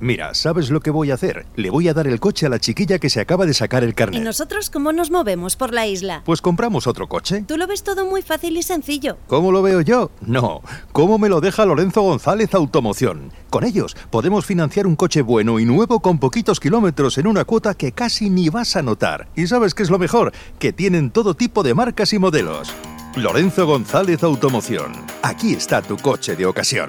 Mira, ¿sabes lo que voy a hacer? Le voy a dar el coche a la chiquilla que se acaba de sacar el ¿Y carnet. nosotros cómo nos movemos por la isla? Pues compramos otro coche. Tú lo ves todo muy fácil y sencillo. ¿Cómo lo veo yo? No. ¿Cómo me lo deja Lorenzo González Automoción? Con ellos podemos financiar un coche bueno y nuevo con poquitos kilómetros en una cuota que casi ni vas a notar. ¿Y sabes qué es lo mejor? Que tienen todo tipo de marcas y modelos. Lorenzo González Automoción. Aquí está tu coche de ocasión.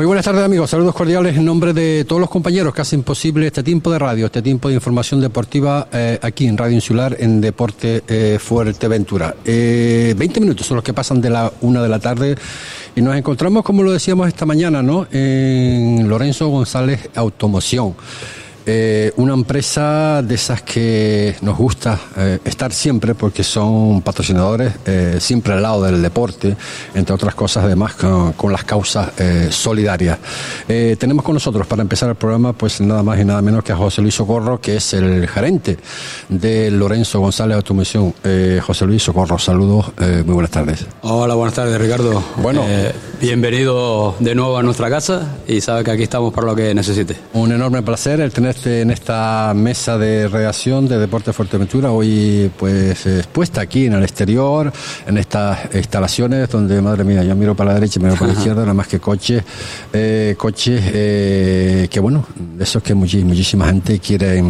Muy buenas tardes amigos, saludos cordiales en nombre de todos los compañeros que hacen posible este tiempo de radio, este tiempo de información deportiva eh, aquí en Radio Insular en Deporte eh, Fuerteventura. Eh, 20 minutos son los que pasan de la una de la tarde y nos encontramos, como lo decíamos esta mañana, ¿no? en Lorenzo González Automoción. Eh, una empresa de esas que nos gusta eh, estar siempre porque son patrocinadores eh, siempre al lado del deporte, entre otras cosas además con, con las causas solidarias. Tenemos con nosotros para empezar el programa pues nada más y nada menos que a José Luis Socorro, que es el gerente de Lorenzo González Automoción. Eh, José Luis Socorro, saludos, muy buenas tardes. Hola, buenas tardes Ricardo. Bueno. Bienvenido de nuevo a nuestra casa y sabe que aquí estamos para lo que necesite. Un enorme placer el tenerte en esta mesa de redacción de Deporte Fuerteventura, hoy pues expuesta aquí en el exterior, en estas instalaciones donde, madre mía, yo miro para la derecha y miro para la izquierda, nada más que coches, eh, coches eh, que bueno, de esos que muchísima gente quiere...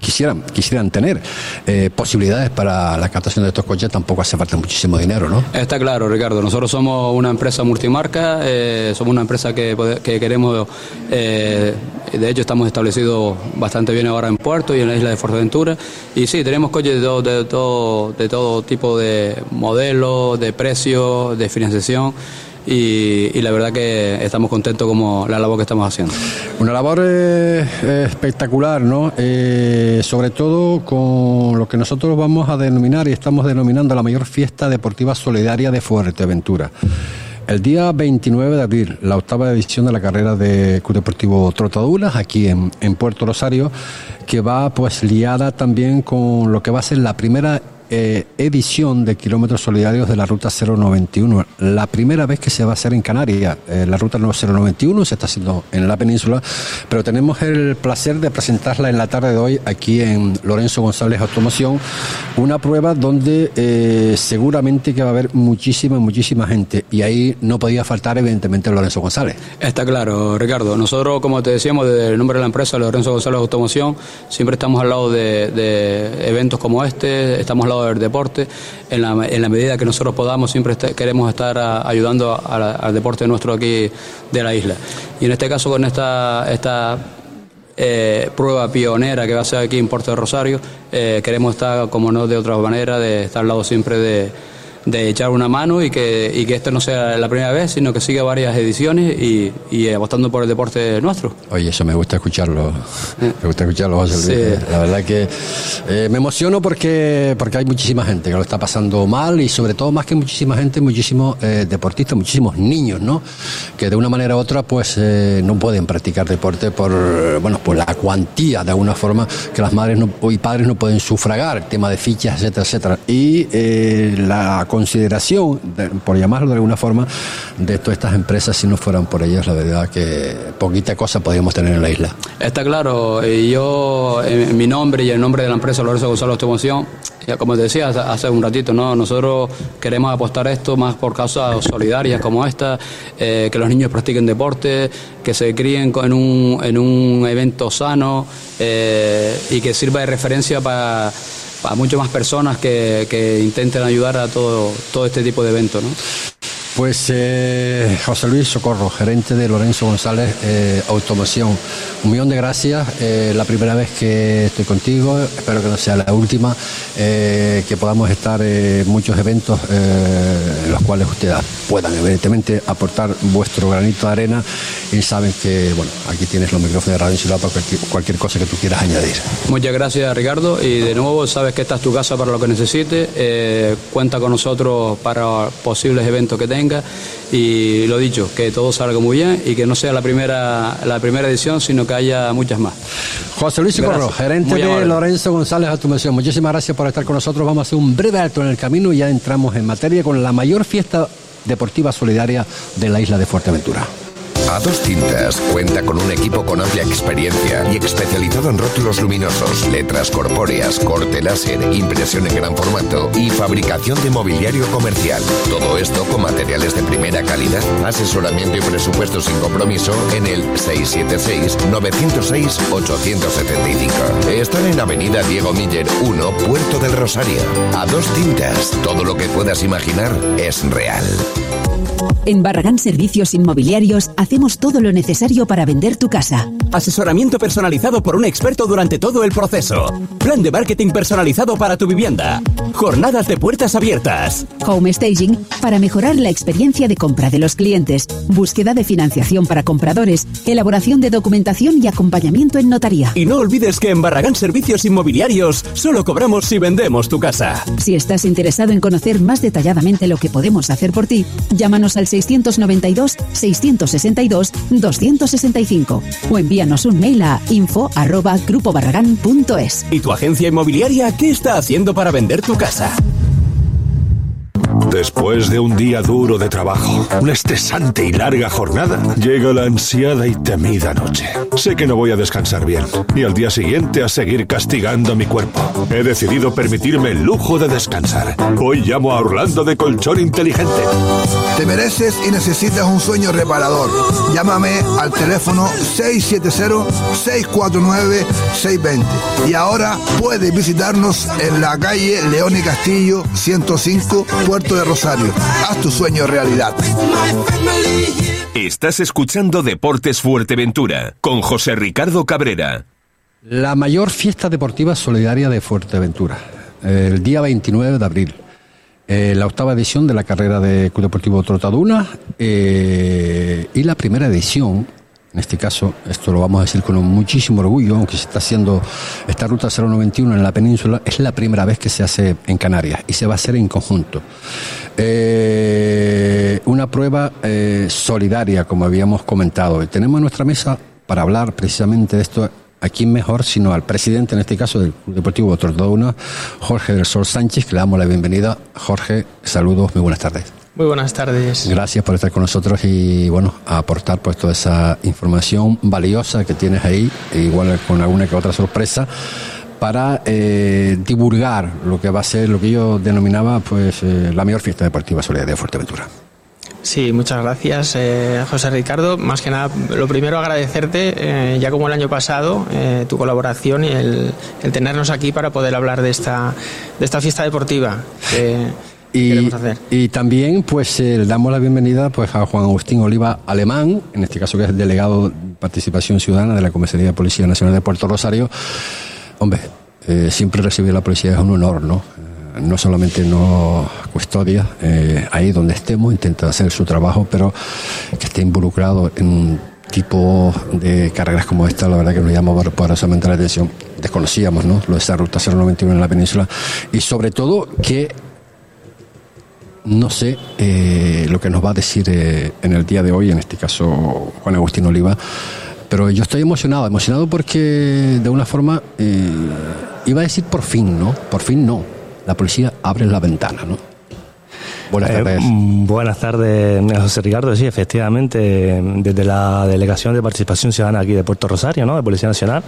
Quisieran, quisieran tener eh, posibilidades para la captación de estos coches, tampoco hace falta muchísimo dinero, ¿no? Está claro, Ricardo. Nosotros somos una empresa multimarca, eh, somos una empresa que, que queremos, eh, de hecho estamos establecidos bastante bien ahora en Puerto y en la isla de Fuerteventura. Y sí, tenemos coches de todo, de todo, de todo tipo de modelos, de precios, de financiación. Y, la verdad que estamos contentos como la labor que estamos haciendo. Una labor eh, eh, espectacular, ¿no? Eh, sobre todo con lo que nosotros vamos a denominar y estamos denominando la mayor fiesta deportiva solidaria de Fuerteventura. El día 29 de abril, la octava edición de la carrera de Club Deportivo Trotaduras, aquí en, en Puerto Rosario, que va pues liada también con lo que va a ser la primera eh, edición de kilómetros solidarios de la ruta 091. La primera vez que se va a hacer en Canarias. Eh, la ruta no 091 se está haciendo en la península, pero tenemos el placer de presentarla en la tarde de hoy aquí en Lorenzo González Automoción. Una prueba donde eh, seguramente que va a haber muchísima, muchísima gente. Y ahí no podía faltar, evidentemente, Lorenzo González. Está claro, Ricardo. Nosotros, como te decíamos, desde el nombre de la empresa, Lorenzo González Automoción, siempre estamos al lado de, de eventos como este, estamos al lado del deporte. En la, en la medida que nosotros podamos, siempre este- queremos estar a- ayudando al deporte nuestro aquí de la isla. Y en este caso, con esta, esta eh, prueba pionera que va a ser aquí en Puerto de Rosario, eh, queremos estar, como no de otra manera, de estar al lado siempre de, de echar una mano y que, y que esto no sea la primera vez, sino que siga varias ediciones y, y apostando por el deporte nuestro. Oye, eso me gusta escucharlo. Me gusta escucharlo, José Luis. Sí. La verdad que eh, me emociono porque, porque hay muchísima gente que lo está pasando mal y sobre todo más que muchísima gente, muchísimos eh, deportistas, muchísimos niños, ¿no? Que de una manera u otra pues eh, no pueden practicar deporte por, bueno, por la cuantía de alguna forma que las madres no- y padres no pueden sufragar, el tema de fichas, etcétera, etcétera. Y eh, la consideración, de- por llamarlo de alguna forma, de todas estas empresas, si no fueran por ellas, la verdad que poquita cosa podríamos tener en la isla. Está claro, y yo, en mi nombre y en nombre de la empresa Lorenzo Gonzalo Automoción, como te decía hace- un ratito, ¿no? nosotros queremos apostar esto más por causas solidarias como esta, eh, que los niños practiquen deporte, que se críen en un, en un evento sano eh, y que sirva de referencia para para muchas más personas que, que intenten ayudar a todo, todo este tipo de eventos. ¿no? Pues eh, José Luis Socorro, gerente de Lorenzo González eh, Automoción. Un millón de gracias. Eh, la primera vez que estoy contigo, espero que no sea la última, que podamos estar en muchos eventos en los cuales ustedes puedan evidentemente aportar vuestro granito de arena y saben que, bueno, aquí tienes los micrófonos de Radio Ciudad para cualquier, cualquier cosa que tú quieras añadir. Muchas gracias Ricardo y de nuevo sabes que esta es tu casa para lo que necesites. Cuenta con nosotros para posibles eventos que tengas y lo dicho, que todo salga muy bien y que no sea la primera, la primera edición, sino que haya muchas más. José Luis Gracias. gerente Muy de amable. Lorenzo González Automoción. Muchísimas gracias por estar con nosotros. Vamos a hacer un breve alto en el camino y ya entramos en materia con la mayor fiesta deportiva solidaria de la isla de Fuerteventura. A dos tintas cuenta con un equipo con amplia experiencia y especializado en rótulos luminosos, letras corpóreas, corte láser, impresión en gran formato y fabricación de mobiliario comercial. Todo esto con materiales de primera calidad. Asesoramiento y presupuesto sin compromiso en el 676-906-875. Están en Avenida Diego Miller 1, Puerto del Rosario. A dos tintas, todo lo que puedas imaginar es real. En Barragán Servicios Inmobiliarios hacemos todo lo necesario para vender tu casa. Asesoramiento personalizado por un experto durante todo el proceso. Plan de marketing personalizado para tu vivienda. Jornadas de puertas abiertas. Home Staging para mejorar la experiencia de compra de los clientes. Búsqueda de financiación para compradores. Elaboración de documentación y acompañamiento en notaría. Y no olvides que en Barragán Servicios Inmobiliarios solo cobramos si vendemos tu casa. Si estás interesado en conocer más detalladamente lo que podemos hacer por ti, llámanos al 692-662-265 o envíanos un mail a info@grupobarragán.es. ¿Y tu agencia inmobiliaria qué está haciendo para vender tu casa? Después de un día duro de trabajo, una estresante y larga jornada, llega la ansiada y temida noche. Sé que no voy a descansar bien y al día siguiente a seguir castigando mi cuerpo. He decidido permitirme el lujo de descansar. Hoy llamo a Orlando de Colchón Inteligente. Te mereces y necesitas un sueño reparador. Llámame al teléfono 670-649-620. Y ahora puedes visitarnos en la calle León y Castillo 105, Puerto de Rosario. Haz tu sueño realidad. Estás escuchando Deportes Fuerteventura con José Ricardo Cabrera. La mayor fiesta deportiva solidaria de Fuerteventura, el día 29 de abril. Eh, la octava edición de la carrera de Club Deportivo Trotaduna eh, y la primera edición, en este caso, esto lo vamos a decir con muchísimo orgullo, aunque se está haciendo esta ruta 091 en la península, es la primera vez que se hace en Canarias y se va a hacer en conjunto. Eh, una prueba eh, solidaria, como habíamos comentado. Tenemos en nuestra mesa para hablar precisamente de esto a quién mejor sino al presidente, en este caso del Club Deportivo Trotaduna, Jorge del Sol Sánchez, que le damos la bienvenida. Jorge, saludos, muy buenas tardes. Muy buenas tardes. Gracias por estar con nosotros y bueno, a aportar pues toda esa información valiosa que tienes ahí, igual con alguna que otra sorpresa, para eh, divulgar lo que va a ser lo que yo denominaba pues eh, la mayor fiesta deportiva solidaria de Fuerteventura. Sí, muchas gracias, eh, José Ricardo. Más que nada, lo primero agradecerte, eh, ya como el año pasado, eh, tu colaboración y el, el tenernos aquí para poder hablar de esta, de esta fiesta deportiva Y, hacer. y también pues eh, le damos la bienvenida pues a Juan Agustín Oliva Alemán, en este caso que es el delegado de participación ciudadana de la Comisaría de Policía Nacional de Puerto Rosario. Hombre, eh, siempre recibir la policía es un honor, ¿no? Eh, No solamente nos custodia eh, ahí donde estemos, intenta hacer su trabajo, pero que esté involucrado en un tipo de carreras como esta, la verdad que nos llama poderosamente la atención. Desconocíamos, ¿no? Lo de esa ruta 091 en la península y sobre todo que no sé eh, lo que nos va a decir eh, en el día de hoy, en este caso Juan Agustín Oliva, pero yo estoy emocionado, emocionado porque de una forma, eh, iba a decir por fin, ¿no? Por fin no. La policía abre la ventana, ¿no? Buenas Eh, tardes. mm, buenas tardes, José Ricardo. Sí, efectivamente, desde la Delegación de Participación Ciudadana aquí de Puerto Rosario, ¿no? de Policía Nacional,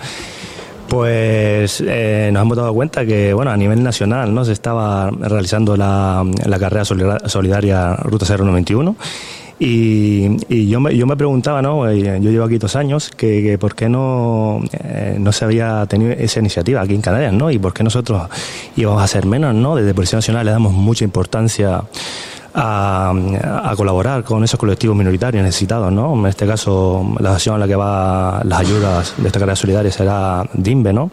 pues eh, nos hemos dado cuenta que, bueno, a nivel nacional, ¿no? Se estaba realizando la, la carrera solida- solidaria Ruta 091. Y, y yo, me, yo me preguntaba, ¿no? Eh, Yo llevo aquí dos años, que, que por qué no, eh, no se había tenido esa iniciativa aquí en Canarias, ¿no? Y por qué nosotros íbamos a hacer menos, ¿no? Desde Policía Nacional le damos mucha importancia a, colaborar con esos colectivos minoritarios necesitados, ¿no? En este caso, la asociación a la que va las ayudas de esta carrera solidaria será DIMBE, ¿no?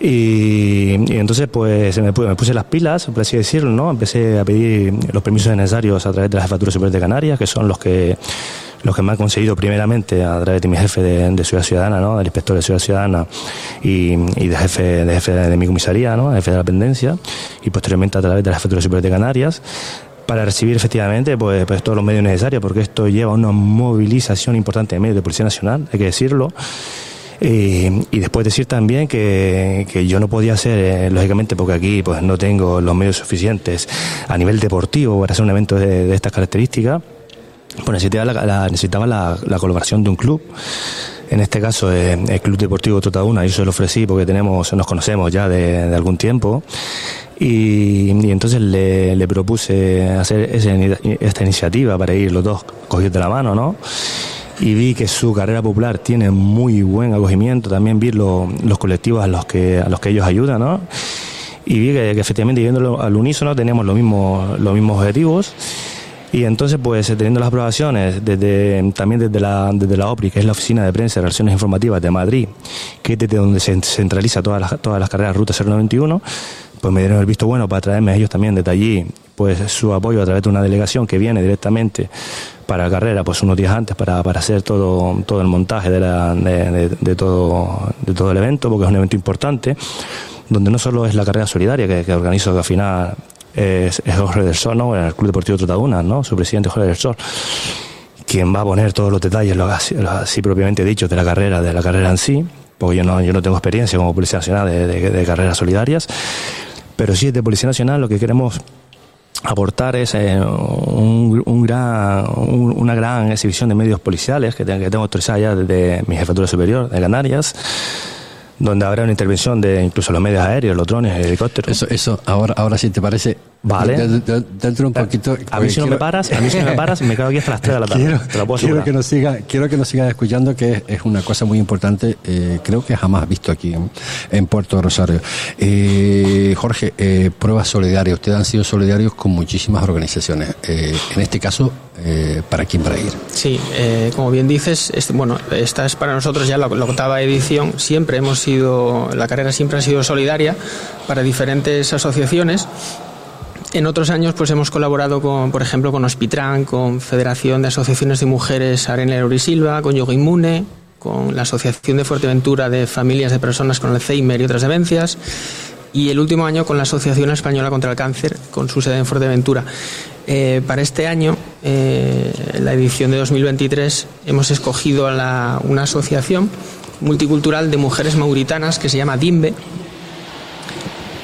Y, entonces pues me, me, puse las pilas, por así decirlo, ¿no? Empecé a pedir los permisos necesarios a través de la Jefatura Superior de Canarias, que son los que los que me han conseguido primeramente a través de mi jefe de, Ciudad Ciudadana, ¿no? del inspector de Ciudad Ciudadana y, y de jefe, de jefe de mi comisaría, ¿no? jefe de la pendencia, y posteriormente a través de la Jefatura Superior de Canarias para recibir efectivamente pues, pues, todos los medios necesarios, porque esto lleva una movilización importante de medios de Policía Nacional, hay que decirlo. Eh, y después decir también que, que yo no podía hacer, eh, lógicamente, porque aquí pues no tengo los medios suficientes a nivel deportivo para hacer un evento de, estas características, pues necesitaba la, necesitaba la, colaboración de un club en este caso eh, el Club Deportivo Trotaduna, yo se lo ofrecí porque tenemos, nos conocemos ya de, de algún tiempo y, entonces le, le, propuse hacer esta iniciativa para ir los dos cogidos de la mano, ¿no? Y vi que su carrera popular tiene muy buen acogimiento, también vi los colectivos a los que, a los que ellos ayudan, ¿no? Y vi que, efectivamente, viéndolo al unísono, tenemos los mismos, los mismos objetivos. Y entonces, pues teniendo las aprobaciones desde, también desde la, desde la OPRI, que es la Oficina de Prensa y Relaciones Informativas de Madrid, que es desde donde se centraliza todas las, todas las carreras Ruta 091, pues me dieron el visto bueno para traerme a ellos también desde allí pues su apoyo a través de una delegación que viene directamente para la carrera pues unos días antes para, para hacer todo, todo el montaje de, la, de, todo, de todo el evento porque es un evento importante donde no solo es la carrera solidaria que, que organizo que al final es, Jorge del Sol, ¿no? el Club Deportivo Trotaduna, ¿no? su presidente Jorge del Sol quien va a poner todos los detalles, lo así, así propiamente dicho, de la carrera, de la carrera en sí, porque yo no, yo no tengo experiencia como Policía Nacional de, de carreras solidarias, pero sí, de Policía Nacional lo que queremos aportar es eh, un, gran, una gran exhibición de medios policiales que, que tengo autorizada ya desde mi jefatura superior de Canarias donde habrá una intervención de incluso los medios aéreos, los drones, el helicóptero. Eso, eso, ahora, ahora sí te parece. Vale. Dentro un poquito. A mí si no me paras, a mí si no me paras, me quedo aquí hasta las 3 de la tarde. Quiero, te lo puedo quiero que nos siga, quiero que nos siga escuchando, que es, una cosa muy importante, eh, creo que jamás visto aquí en, Puerto Rosario. Eh, Jorge, eh, pruebas solidarias. Ustedes han sido solidarios con muchísimas organizaciones. Eh, en este caso, eh, ¿para quién va a ir? Sí, eh, como bien dices, bueno, esta es para nosotros ya la, octava edición. Siempre hemos sido, la carrera siempre ha sido solidaria para diferentes asociaciones. En otros años pues hemos colaborado con, por ejemplo, con Hospitran, con Federación de Asociaciones de Mujeres Arena Silva, con Yoga Inmune, con la Asociación de Fuerteventura de Familias de Personas con Alzheimer y otras demencias y el último año con la Asociación Española contra el Cáncer, con su sede en Fuerteventura. Eh, para este año, eh, la edición de 2023, hemos escogido a una asociación multicultural de mujeres mauritanas que se llama DIMBE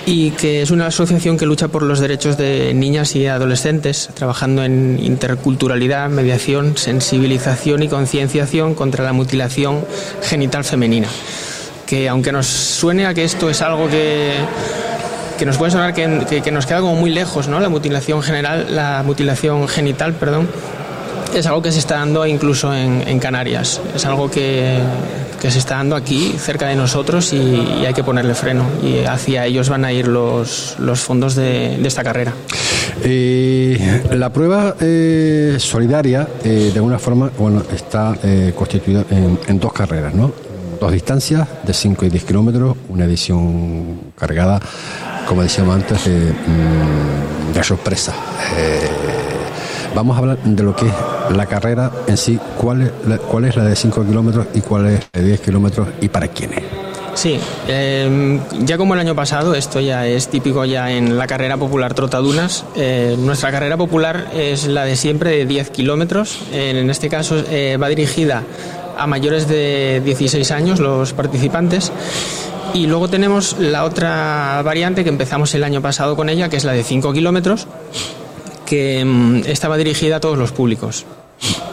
y que es una asociación que lucha por los derechos de niñas y adolescentes, trabajando en interculturalidad, mediación, sensibilización y concienciación contra la mutilación genital femenina que aunque nos suene a que esto es algo que, que nos puede sonar que, que, nos queda como muy lejos, ¿no? La mutilación general, la mutilación genital, perdón, es algo que se está dando incluso en, Canarias. Es algo que, que, se está dando aquí, cerca de nosotros, y, hay que ponerle freno. Y hacia ellos van a ir los, los fondos de, esta carrera. Eh, la prueba eh, solidaria, eh, de alguna forma, bueno, está constituida en, dos carreras, ¿no? dos distancias de 5 y 10 kilómetros, una edición cargada, como decíamos antes, de, mm, sorpresa. Vamos a hablar de lo que es la carrera en sí, cuál es la, de 5 kilómetros y cuál es la de 10 kilómetros y para quiénes. Sí, em, ya como el año pasado, esto ya es típico ya en la carrera popular Trotadunas. Eh, nuestra carrera popular es la de siempre de 10 kilómetros. en este caso eh, va dirigida a mayores de 16 años los participantes. Y luego tenemos la otra variante que empezamos el año pasado con ella, que es la de 5 kilómetros, que mm, estaba dirigida a todos los públicos.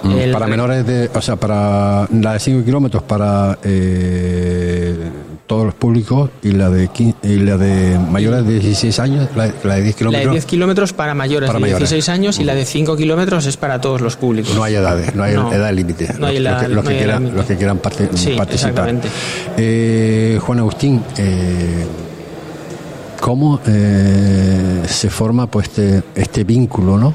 Mm, para menores de, o sea, para la de 5 kilómetros para eh, todos los públicos y la de y la de mayores de 16 años, la, de 10 kilómetros. La de 10 kilómetros para mayores de 16 años y la de 5 kilómetros es para todos los públicos. No hay edades, no hay edad límite. No los, que, los, que quieran, los que quieran participar. Eh, Juan Agustín, eh, ¿cómo eh, se forma pues este, este vínculo, ¿no?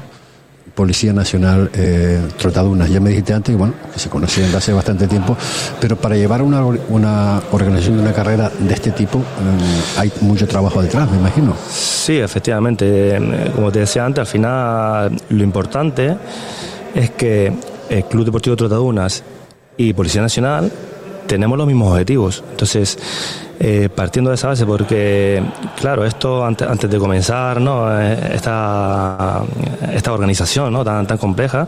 Policía Nacional eh, Trotadunas. Ya me dijiste antes bueno, que se conocían desde hace bastante tiempo, pero para llevar una, una organización de una carrera de este tipo mm, hay mucho trabajo detrás, me imagino. Sí, efectivamente. Eh, Como te decía antes, al final lo importante es que el Club Deportivo Trotadunas y Policía Nacional tenemos los mismos objetivos. Entonces, eh, partiendo de esa base, porque, claro, esto antes, antes de comenzar, ¿no? Eh, Esta, esta organización ¿no? tan, tan compleja,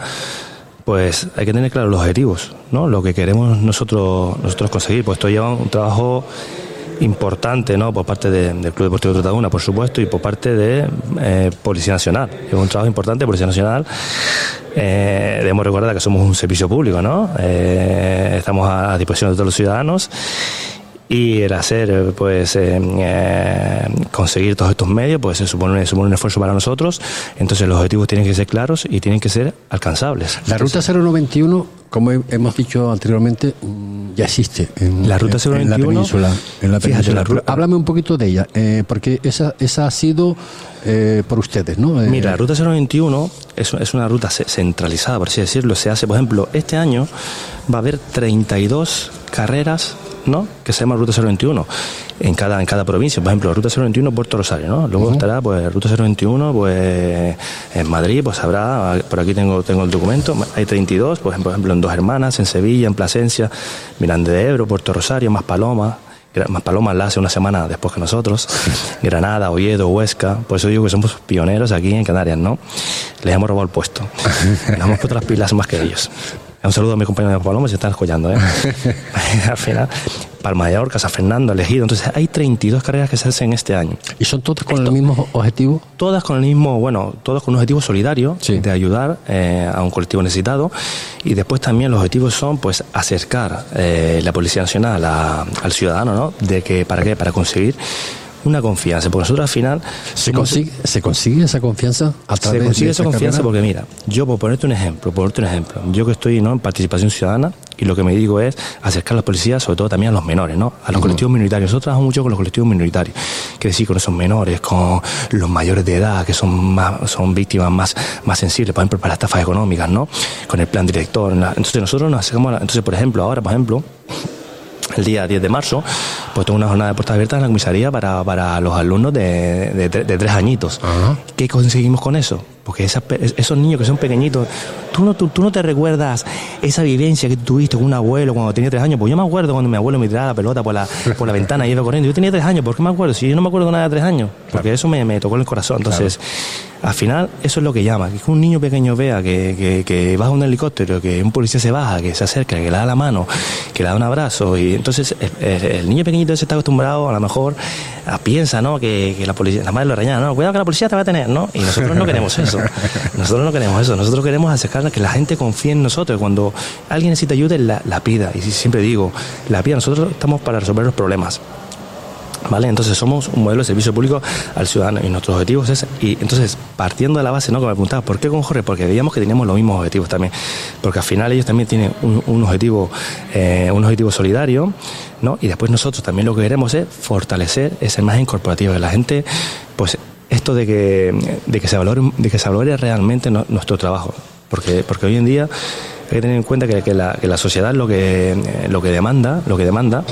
pues hay que tener claros los objetivos, ¿no? Lo que queremos nosotros, nosotros conseguir. Pues esto lleva un trabajo importante ¿no? por parte de- del Club Deportivo Trotaduna, por supuesto, y por parte de eh, Policía Nacional. Es un trabajo importante, Policía Nacional. Debemos recordar que somos un servicio público, ¿no? Estamos a disposición de todos los ciudadanos y el hacer, pues, eh, eh, conseguir todos estos medios, pues se supone, supone un esfuerzo para nosotros. Entonces los objetivos tienen que ser claros y tienen que ser alcanzables. La ruta 091, como he- hemos dicho anteriormente, mm, ya existe en La ruta en- en la 091, península. En la fíjate, península. la ru- Pero Háblame un poquito de ella, eh, porque esa, esa ha sido eh, por ustedes, ¿no? Eh, Mira, la ruta 021 es, es una ruta ce- centralizada, por así decirlo. Se hace, por ejemplo, este año va a haber 32 carreras, ¿no? Que se llama ruta 021 en cada en cada provincia. Por ejemplo, ruta 021 Puerto Rosario, ¿no? Luego estará, pues, ruta 021, pues, en Madrid, pues habrá, por aquí tengo tengo el documento, hay 32, por ejemplo, por ejemplo, en Dos Hermanas, en Sevilla, en Plasencia, Miranda de Ebro, Puerto Rosario, Más Paloma. Paloma la hace una semana después que nosotros. Granada, Oviedo, Huesca. Por eso digo que somos pioneros aquí en Canarias, ¿no? Les hemos robado el puesto. Nos hemos puesto las pilas más que ellos. Un saludo a mi compañero de Paloma, se están escuchando, ¿eh? Al final, Palma de Orca, San Fernando, Elegido. Entonces, hay 32 carreras que se hacen este año. ¿Y son todas con el mismo objetivo? Todas con el mismo, bueno, todas con un objetivo solidario de ayudar eh, a un colectivo necesitado. Y después también los objetivos son, pues, acercar eh, la Policía Nacional a- al ciudadano, ¿no? De que, ¿para qué? Para conseguir una confianza. Porque nosotros al final... ¿Se consigue, ¿Se consigue esa confianza a se consigue de esa confianza carrera? porque mira, yo por ponerte un ejemplo, por ponerte un ejemplo, yo que estoy ¿no? en participación ciudadana y lo que me digo es acercar a la policía, sobre todo también a los menores, ¿no? A los colectivos minoritarios. Nosotros trabajamos mucho con los colectivos minoritarios, que decir con esos menores, con los mayores de edad, que son más, son víctimas más, más sensibles, por ejemplo, para las estafas económicas, ¿no? Con el plan director. Entonces nosotros nos acercamos a la- entonces por ejemplo, ahora, por ejemplo, el día 10 de marzo, pues tengo una jornada de puertas abiertas en la comisaría para, para los alumnos de, de, tre- de tres añitos. ¿Qué conseguimos con eso? Porque esos niños que son pequeñitos, ¿tú no, tú, tú no te recuerdas esa vivencia que tuviste con un abuelo cuando tenía tres años. Pues yo me acuerdo cuando mi abuelo me tiraba la pelota por la, por la ventana y iba corriendo. Yo tenía tres años, ¿por qué me acuerdo? Si yo no me acuerdo nada de tres años, porque eso me, me tocó en el corazón. Entonces, al final, eso es lo que llama, que un niño pequeño vea que, que, que baja un helicóptero, que un policía se baja, que se acerca, que le da la mano, que le da un abrazo. Y entonces el, niño pequeñito ese está acostumbrado, a lo mejor, a, piensa, ¿no? Que, que la policía, la madre lo reña, no, cuidado que la policía te va a tener, ¿no? Y nosotros no queremos eso. Nosotros no queremos eso. Nosotros queremos acercar que la gente confíe en nosotros. Cuando alguien necesita ayuda, la, la pida. Y siempre digo, la pida. Nosotros estamos para resolver los problemas. ¿Vale? Entonces somos un modelo de servicio público al ciudadano y nuestros objetivos es, y entonces partiendo de la base, ¿no? Como me preguntabas, ¿por qué con Jorge? Porque veíamos que teníamos los mismos objetivos también, porque al final ellos también tienen un, objetivo, eh, un objetivo solidario, ¿no? Y después nosotros también lo que queremos es fortalecer esa imagen corporativa, que la gente, pues esto de que, de que se valore, de que se valore realmente nuestro trabajo, porque, porque hoy en día hay que tener en cuenta que, que la, que la sociedad lo que, lo que demanda, lo que demanda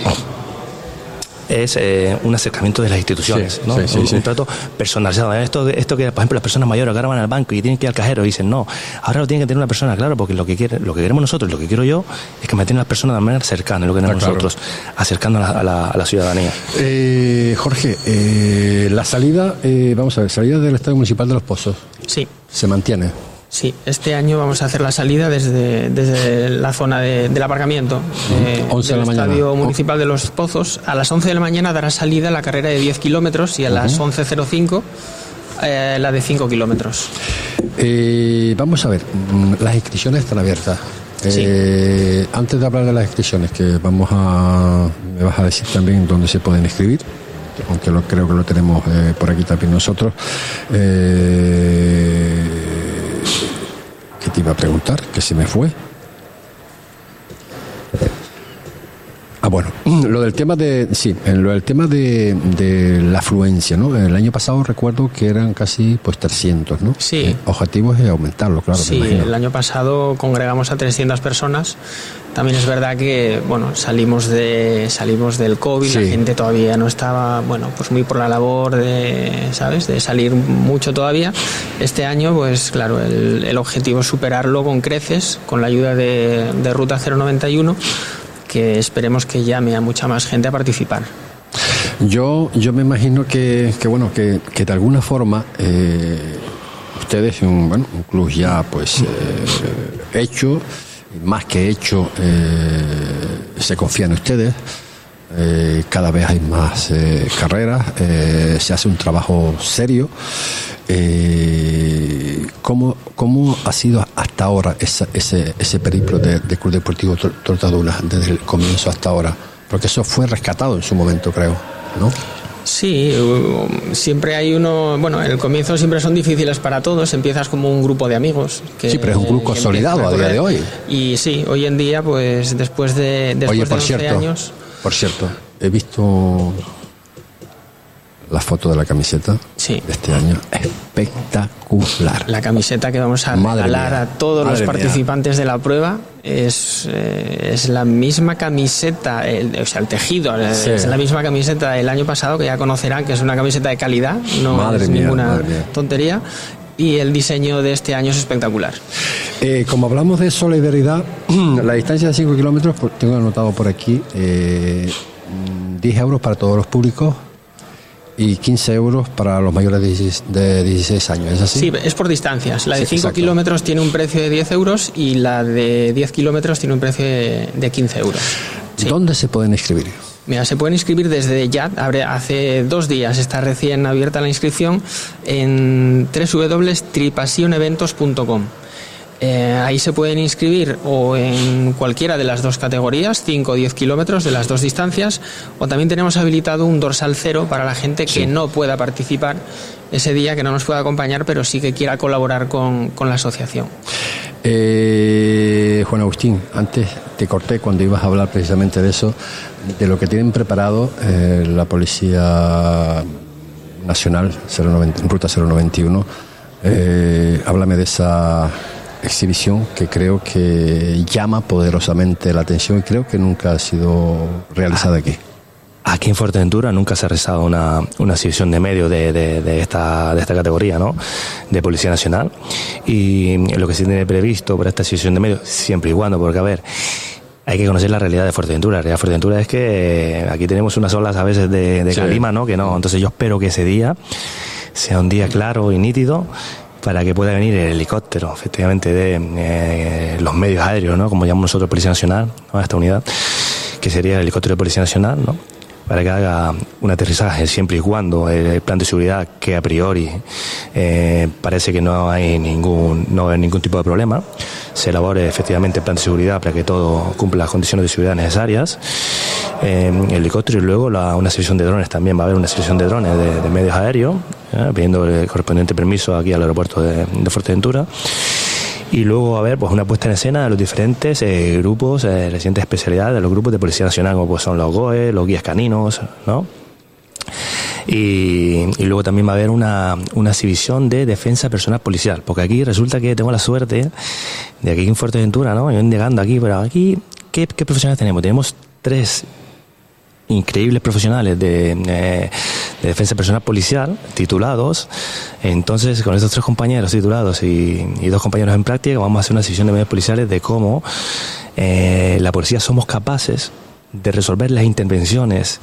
es eh, un acercamiento de las instituciones, Sí, ¿no? sí, sí, un, trato personalizado. Esto, esto que, por ejemplo, las personas mayores ahora van al banco y tienen que ir al cajero y dicen, no, ahora lo tiene que tener una persona, claro, porque lo que quiere, lo que queremos nosotros, lo que quiero yo, es que me tengan las personas de manera cercana, es lo que queremos Está claro. nosotros, acercando a la, a la- a la ciudadanía. Eh, Jorge, eh, la salida, eh, vamos a ver, salida del Estadio Municipal de Los Pozos. Sí. Se mantiene. Sí, este año vamos a hacer la salida desde, desde la zona de- del aparcamiento eh, 11 de del la mañana. Estadio Municipal de Los Pozos. A las 11 de la mañana dará salida la carrera de 10 kilómetros y a las Ujú. 11.05 eh, la de 5 kilómetros. Eh, vamos a ver, mm, las inscripciones están abiertas. Eh, Antes de hablar de las inscripciones, que vamos a. me vas a decir también dónde se pueden inscribir, aunque lo, creo que lo tenemos eh, por aquí también nosotros. Eh, ¿Qué iba a preguntar? Que se me fue. Ah, bueno, Lo del tema de, sí, en lo del tema de, de la afluencia, ¿no? El año pasado recuerdo que eran casi pues 300, ¿no? Sí. El objetivo es aumentarlo, claro. Sí, el año pasado congregamos a 300 personas. También es verdad que, bueno, salimos de salimos del COVID, la Sí. gente todavía no estaba, bueno, pues muy por la labor de, ¿sabes? De salir mucho todavía. Este año, pues claro, el, el objetivo es superarlo con creces, con la ayuda de, de Ruta 091, que esperemos que llame a mucha más gente a participar. Yo, yo me imagino que, que bueno, que, que de alguna forma eh, ustedes, un, bueno, un club ya pues eh, hecho, más que hecho, eh, se confía en ustedes. Eh, cada vez hay más eh, carreras, eh, se hace un trabajo serio. Eh, ¿cómo, ¿Cómo ha sido hasta ahora esa- ese, ese periplo de, de Club Deportivo Tor- Tortadura, desde el comienzo hasta ahora? Porque eso fue rescatado en su momento, creo, ¿no? Sí, uh, siempre hay uno. Bueno, el comienzo siempre son difíciles para todos. Empiezas como un grupo de amigos. Que, Sí, pero es un grupo consolidado a día de hoy. Y sí, hoy en día, pues después de, después Oye, de por 11 cierto, años. Por cierto, he visto la foto de la camiseta de este año. Espectacular. La camiseta que vamos a Madre regalar mía. a todos Madre los mía. participantes de la prueba es, eh, es la misma camiseta, el- o sea, el tejido, eh, Sí. es la misma camiseta del año pasado que ya conocerán que es una camiseta de calidad, no Madre es mía, ninguna tontería. Y el diseño de este año es espectacular. Eh, como hablamos de solidaridad, la distancia de 5 kilómetros, pues, tengo anotado por aquí, eh, mm, 10 euros para todos los públicos y 15 euros para los mayores de 16, de 16 años, ¿es así? Sí, es por distancias. La de Sí, 5 exacto. kilómetros tiene un precio de 10 euros y la de 10 kilómetros tiene un precio de, de 15 euros. ¿Dónde se pueden inscribir? Mira, se pueden inscribir desde ya, hace dos días está recién abierta la inscripción en www.tripasioneventos.com. Eh, ahí se pueden inscribir o en cualquiera de las dos categorías, 5 o 10 kilómetros de las dos distancias, o también tenemos habilitado un dorsal cero para la gente que no pueda participar ese día, que no nos pueda acompañar, pero sí que quiera colaborar con, con la asociación. Eh, Juan Agustín, antes te corté cuando ibas a hablar precisamente de eso, de lo que tienen preparado eh, la Policía Nacional 090, Ruta 091. Eh, háblame de esa exhibición que creo que llama poderosamente la atención y creo que nunca ha sido realizada aquí. Aquí en Fuerteventura nunca se ha realizado una, una exhibición de medios de, de- esta, de esta categoría, ¿no? De Policía Nacional. Y lo que se tiene previsto para esta exhibición de medios, siempre y cuando, porque a ver, hay que conocer la realidad de Fuerteventura. La realidad de Fuerteventura es que eh, aquí tenemos unas olas a veces de, de Sí. calima, ¿no? Que no. Entonces yo espero que ese día sea un día claro y nítido para que pueda venir el helicóptero, efectivamente, de eh, los medios aéreos, ¿no? Como llamamos nosotros Policía Nacional, ¿no? esta unidad, que sería el helicóptero de Policía Nacional, ¿no? Para que haga un aterrizaje siempre y cuando el plan de seguridad, que a priori eh, parece que no hay ningún, no hay ningún tipo de problema, se elabore efectivamente el plan de seguridad para que todo cumpla las condiciones de seguridad necesarias. Eh, el helicóptero y luego la- una sección de drones también, va a haber una sección de drones de, de medios aéreos, ¿eh? pidiendo el correspondiente permiso aquí al aeropuerto de, de Fuerteventura. Y luego, a ver, pues una puesta en escena de los diferentes eh, grupos, eh, distintas especialidades de los grupos de Policía Nacional, como pues son los GOE, los guías caninos, ¿no? Y, y luego también va a haber una, una exhibición de defensa personal policial, porque aquí resulta que tengo la suerte de aquí en Fuerteventura, ¿no? Yo llegando aquí, pero aquí, ¿qué, qué profesionales tenemos? Tenemos tres increíbles profesionales de, eh, de defensa personal policial titulados. Entonces, con estos tres compañeros titulados y, y dos compañeros en práctica, vamos a hacer una sesión de medios policiales de cómo eh, la policía somos capaces de resolver las intervenciones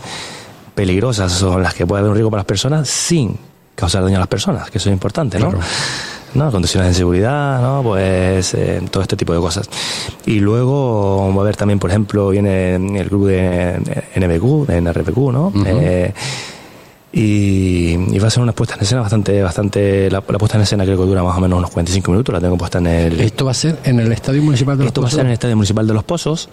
peligrosas o las que puede haber un riesgo para las personas sin causar daño a las personas, que eso es importante, ¿no? ¿No? Condiciones de seguridad, ¿no? Pues eh, todo este tipo de cosas. Y luego va a haber también, por ejemplo, viene el grupo de NBQ, de NRBQ, ¿no? Eh, y, y va a ser una puesta en escena bastante, bastante, la, la puesta en escena creo que dura más o menos unos 45 minutos, la tengo puesta en el... Esto va a ser en el Estadio Municipal de los Esto va a Pozos? ser en el Estadio Municipal de Los Pozos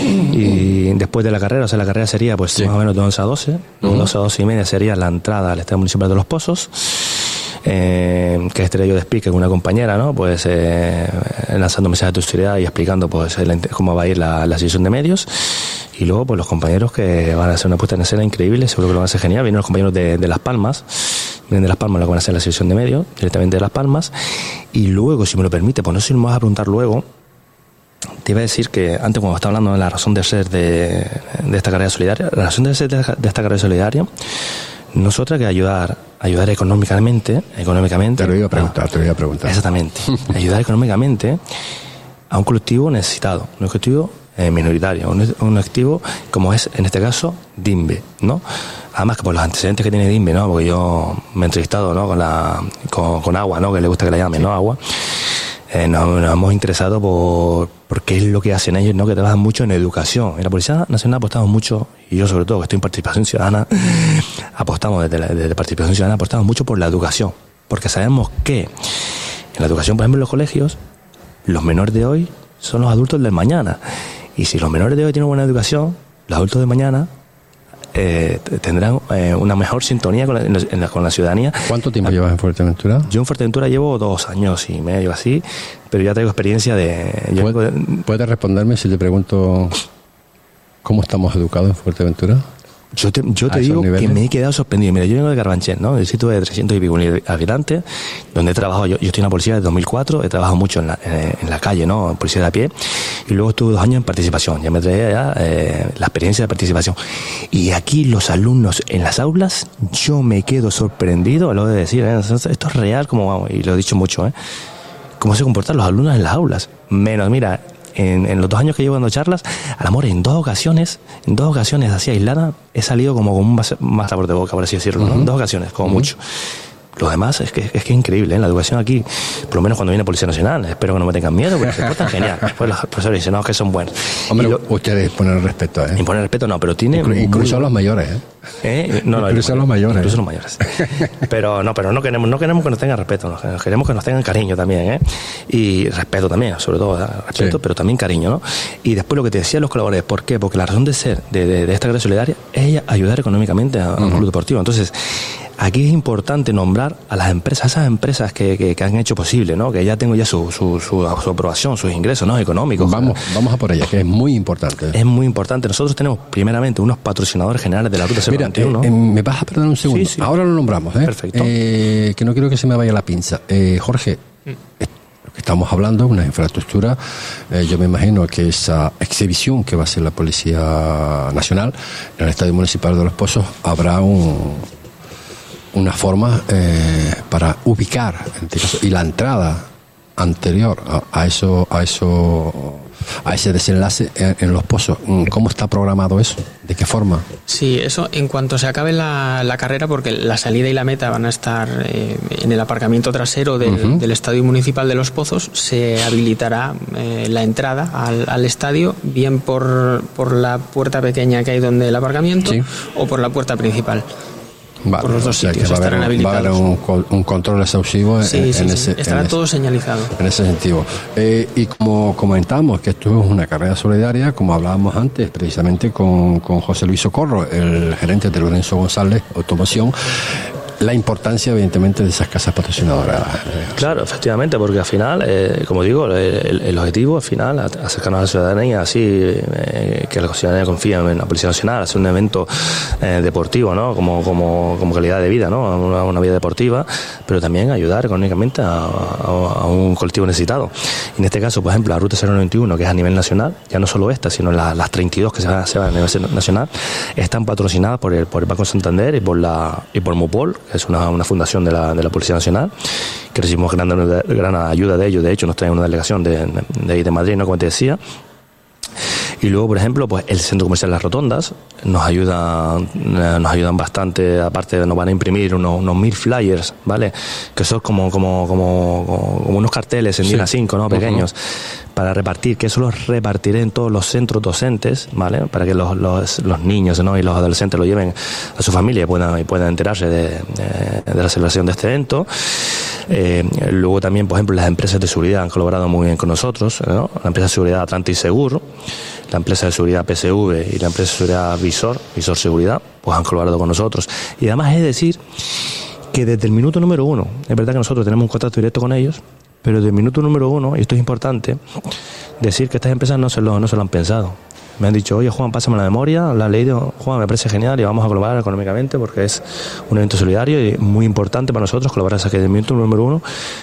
y después de la carrera, o sea, la carrera sería pues más o menos de 11 a 12, de Ujú. 12 a 12 y media sería la entrada al Estadio Municipal de Los Pozos, eh, que yo de speaker con una compañera, ¿no? Pues eh, lanzando mensajes de seguridad y explicando pues el- cómo va a ir la, la sesión de medios Y luego, pues los compañeros que van a hacer una puesta en escena increíble, seguro que lo van a hacer genial. Vienen los compañeros de, Las Palmas, vienen de Las Palmas, lo que van a hacer la selección de medio, directamente de Las Palmas. Y luego, si me lo permite, pues no sé si me vas a preguntar luego, te iba a decir que antes cuando estaba hablando de la razón de ser de, de esta carrera solidaria, la razón de ser de, de esta carrera solidaria, nosotros que ayudar, ayudar económicamente, económicamente. Te lo iba a preguntar, te lo iba a preguntar. Exactamente. ayudar económicamente a un colectivo necesitado, un colectivo eh, minoritario, un, un colectivo como es en este caso DIMBE, ¿no? Además que por los antecedentes que tiene DIMBE, ¿no? Porque yo me he entrevistado, ¿no? Con la con, con agua, ¿no? Que le gusta que la llamen, ¿no? Agua. Eh, nos, hemos interesado por, por qué es lo que hacen ellos, ¿no? que trabajan mucho en educación. En la Policía Nacional apostamos mucho, y yo sobre todo que estoy en participación ciudadana, apostamos desde desde participación ciudadana, apostamos mucho por la educación, porque sabemos que en la educación, por ejemplo, en los colegios, los menores de hoy son los adultos del mañana. Y si los menores de hoy tienen buena educación, los adultos de mañana eh, tendrán eh, una mejor sintonía con la, en la, con la ciudadanía. ¿Cuánto tiempo llevas en Fuerteventura? Yo en Fuerteventura llevo dos años y medio así, pero ya traigo experiencia de... Yo ¿Puedes, ¿Puedes responderme si te pregunto cómo estamos educados en Fuerteventura? Yo te, yo te digo niveles? que me he quedado sorprendido. Mira, yo vengo de Carbanchel, ¿no? El sitio de 300 y pico habitantes, donde he trabajado, yo, yo estoy en la policía desde 2004, he trabajado mucho en la, en, en la calle, ¿no? En policía de a pie, y luego estuve dos años en participación, ya me traía ya eh, la experiencia de participación. Y aquí los alumnos en las aulas, yo me quedo sorprendido, lo de decir, ¿eh? esto es real, como vamos, y lo he dicho mucho, ¿eh? Cómo se comportan los alumnos en las aulas. Menos, mira, en, en, los dos años que llevo dando charlas, al amor, en dos ocasiones, en dos ocasiones así aislada, he salido como con un más sabor de boca, por así decirlo, ¿no? En dos ocasiones, como mucho. Lo demás es que es, que es increíble, ¿eh? la educación aquí, por lo menos cuando viene Policía Nacional, espero que no me tengan miedo, porque se portan genial. Después los profesores dicen, no, que son buenos. Hombre, lo, ustedes ponen respeto, ¿eh? Imponen respeto, no, pero tiene... Inclu incluso muy... los mayores, ¿eh? ¿Eh? No, no, incluso los mayores. Incluso los mayores. pero no, pero no queremos, no queremos que nos tengan respeto, no, queremos que nos tengan cariño también, ¿eh? Y respeto también, sobre todo, ¿eh? respeto, sí. pero también cariño, ¿no? Y después lo que te decían los colaboradores, ¿por qué? Porque la razón de ser de, de, de esta red solidaria es ayudar económicamente a, a un club deportivo. Entonces, aquí es importante nombrar a las empresas, esas empresas que, que, que han hecho posible, ¿no? Que ya tengo ya su, su, su, su aprobación, sus ingresos ¿no? económicos. Vamos, vamos a por ella, que es muy importante. Es muy importante. Nosotros tenemos primeramente unos patrocinadores generales de la ruta 021. Mira, eh, eh, me vas a perdonar un segundo. Sí, sí. Ahora lo nombramos, ¿eh? Perfecto. Eh, que no quiero que se me vaya la pinza. Eh, Jorge, mm. estamos hablando, una infraestructura, eh, yo me imagino que esa exhibición que va a hacer la Policía Nacional en el Estadio Municipal de Los Pozos habrá un, una forma eh, para ubicar este caso, y la entrada anterior a, a, eso a eso a ese desenlace en, en, los pozos cómo está programado eso de qué forma sí eso en cuanto se acabe la, la carrera porque la salida y la meta van a estar eh, en el aparcamiento trasero del, uh -huh. del, estadio municipal de los pozos se habilitará eh, la entrada al, al, estadio bien por por la puerta pequeña que hay donde el aparcamiento sí. o por la puerta principal Vale, por los dos o sea sitios a haber, un, va a haber un, un, control exhaustivo sí, en, sí, en sí, ese estará en todo ese, señalizado. en ese sentido. Eh, y como comentamos que esto es una carrera solidaria como hablábamos antes precisamente con, con José Luis Socorro el gerente de Lorenzo González Automoción la importancia, evidentemente, de esas casas patrocinadoras. Claro, efectivamente, porque al final, eh, como digo, el, objetivo al final, acercarnos a la ciudadanía, así eh, que la ciudadanía confíe en la Policía Nacional, hacer un evento eh, deportivo, ¿no? Como, como, como, calidad de vida, ¿no? Una, vida deportiva, pero también ayudar económicamente a, un colectivo necesitado. En este caso, por ejemplo, la Ruta 091, que es a nivel nacional, ya no solo esta, sino la, las 32 que se van, se van a nivel nacional, están patrocinadas por el, por el Banco Santander y por, la, y por Mupol, es una, una fundación de la, de la, Policía Nacional, que recibimos gran, gran ayuda de ellos, de hecho nos traen una delegación de, de, de Madrid, ¿no? como te decía, y luego, por ejemplo, pues el centro comercial Las Rotondas nos ayuda, nos ayudan bastante, aparte nos van a imprimir unos, unos mil flyers, ¿vale? Que son como, como, como, como unos carteles en sí. a 5, ¿no? Pequeños. Uh -huh. Para repartir, que eso los repartiré en todos los centros docentes, ¿vale? Para que los, los, los niños ¿no? y los adolescentes lo lleven a su familia y puedan, y puedan enterarse de, de, de la celebración de este evento. Eh, luego también, por ejemplo, las empresas de seguridad han colaborado muy bien con nosotros, ¿no? La empresa de seguridad Atlantis Seguro, la empresa de seguridad PSV y la empresa de seguridad Visor, Visor Seguridad, pues han colaborado con nosotros. Y además es decir que desde el minuto número uno, es verdad que nosotros tenemos un contacto directo con ellos, pero del minuto número uno, y esto es importante, decir que estas empresas no se lo, no se lo han pensado. Me han dicho, oye Juan, pásame la memoria, la he leído, Juan, me parece genial y vamos a colaborar económicamente porque es un evento solidario y muy importante para nosotros colaborar. Del minuto número uno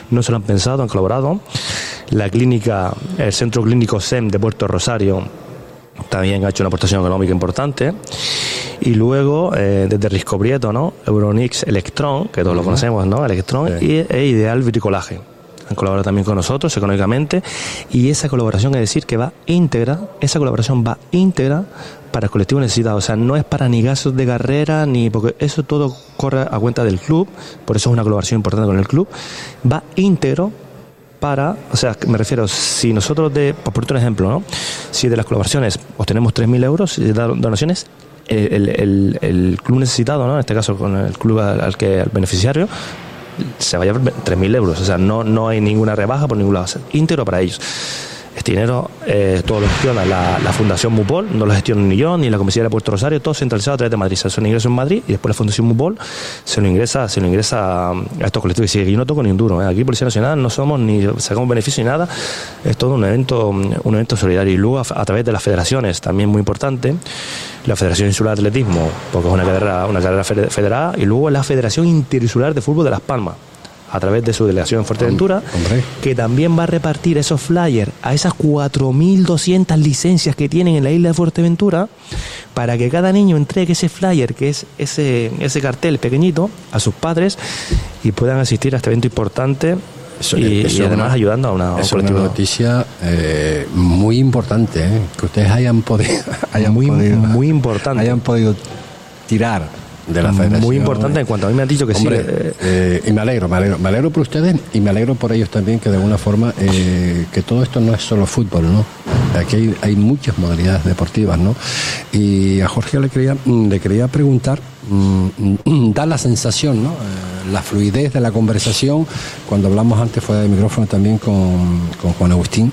no se lo han pensado, han colaborado. La clínica, el Centro Clínico SEM de Puerto Rosario también ha hecho una aportación económica importante. Y luego, eh, desde Risco Prieto, ¿no? Euronix Electron, que todos lo conocemos, ¿no? Electron, y e Ideal Bricolaje han colaborado también con nosotros económicamente y esa colaboración es decir que va íntegra, esa colaboración va íntegra para el colectivo necesitado, o sea, no es para ni gastos de carrera ni porque eso todo corre a cuenta del club, por eso es una colaboración importante con el club, va íntegro para, o sea, me refiero, si nosotros, de, por ponerte un ejemplo, ¿no? si de las colaboraciones obtenemos 3.000 euros de donaciones, el, el, el, club necesitado, ¿no? en este caso con el club al, al que al beneficiario, se va a llevar 3.000 euros. O sea, no, no hay ninguna rebaja por ningún lado. íntegro para ellos. Este dinero eh, todo lo gestiona la, Fundación Mupol, no lo gestiona ni yo ni la Comisión de Puerto Rosario, todo centralizado a través de Madrid. Se hace un ingreso en Madrid y después la Fundación Mupol se lo ingresa, se lo ingresa a estos colectivos. Y yo no toco ni un duro. ¿eh? Aquí Policía Nacional no somos ni sacamos beneficio ni nada. Es todo un evento, un evento solidario. Y luego a, través de las federaciones, también muy importante, la Federación Insular de Atletismo, porque es una carrera, una carrera federada, y luego la Federación Interinsular de Fútbol de Las Palmas a través de su delegación en Fuerteventura, que también va a repartir esos flyers a esas 4.200 licencias que tienen en la isla de Fuerteventura, para que cada niño entregue ese flyer, que es ese, ese cartel pequeñito, a sus padres y puedan asistir a este evento importante y, además ayudando a una, es una noticia eh, muy importante eh, que ustedes hayan podido hayan muy, muy importante. hayan podido tirar de la federación. Muy importante en cuanto a mí me han dicho que sí. Eh, eh, y me alegro, me alegro, me alegro por ustedes y me alegro por ellos también que de alguna forma eh, que todo esto no es solo fútbol, ¿no? Aquí hay, muchas modalidades deportivas, ¿no? Y a Jorge le quería, le quería preguntar, mm, da la sensación, ¿no? la fluidez de la conversación, cuando hablamos antes fuera del micrófono también con, con Juan Agustín,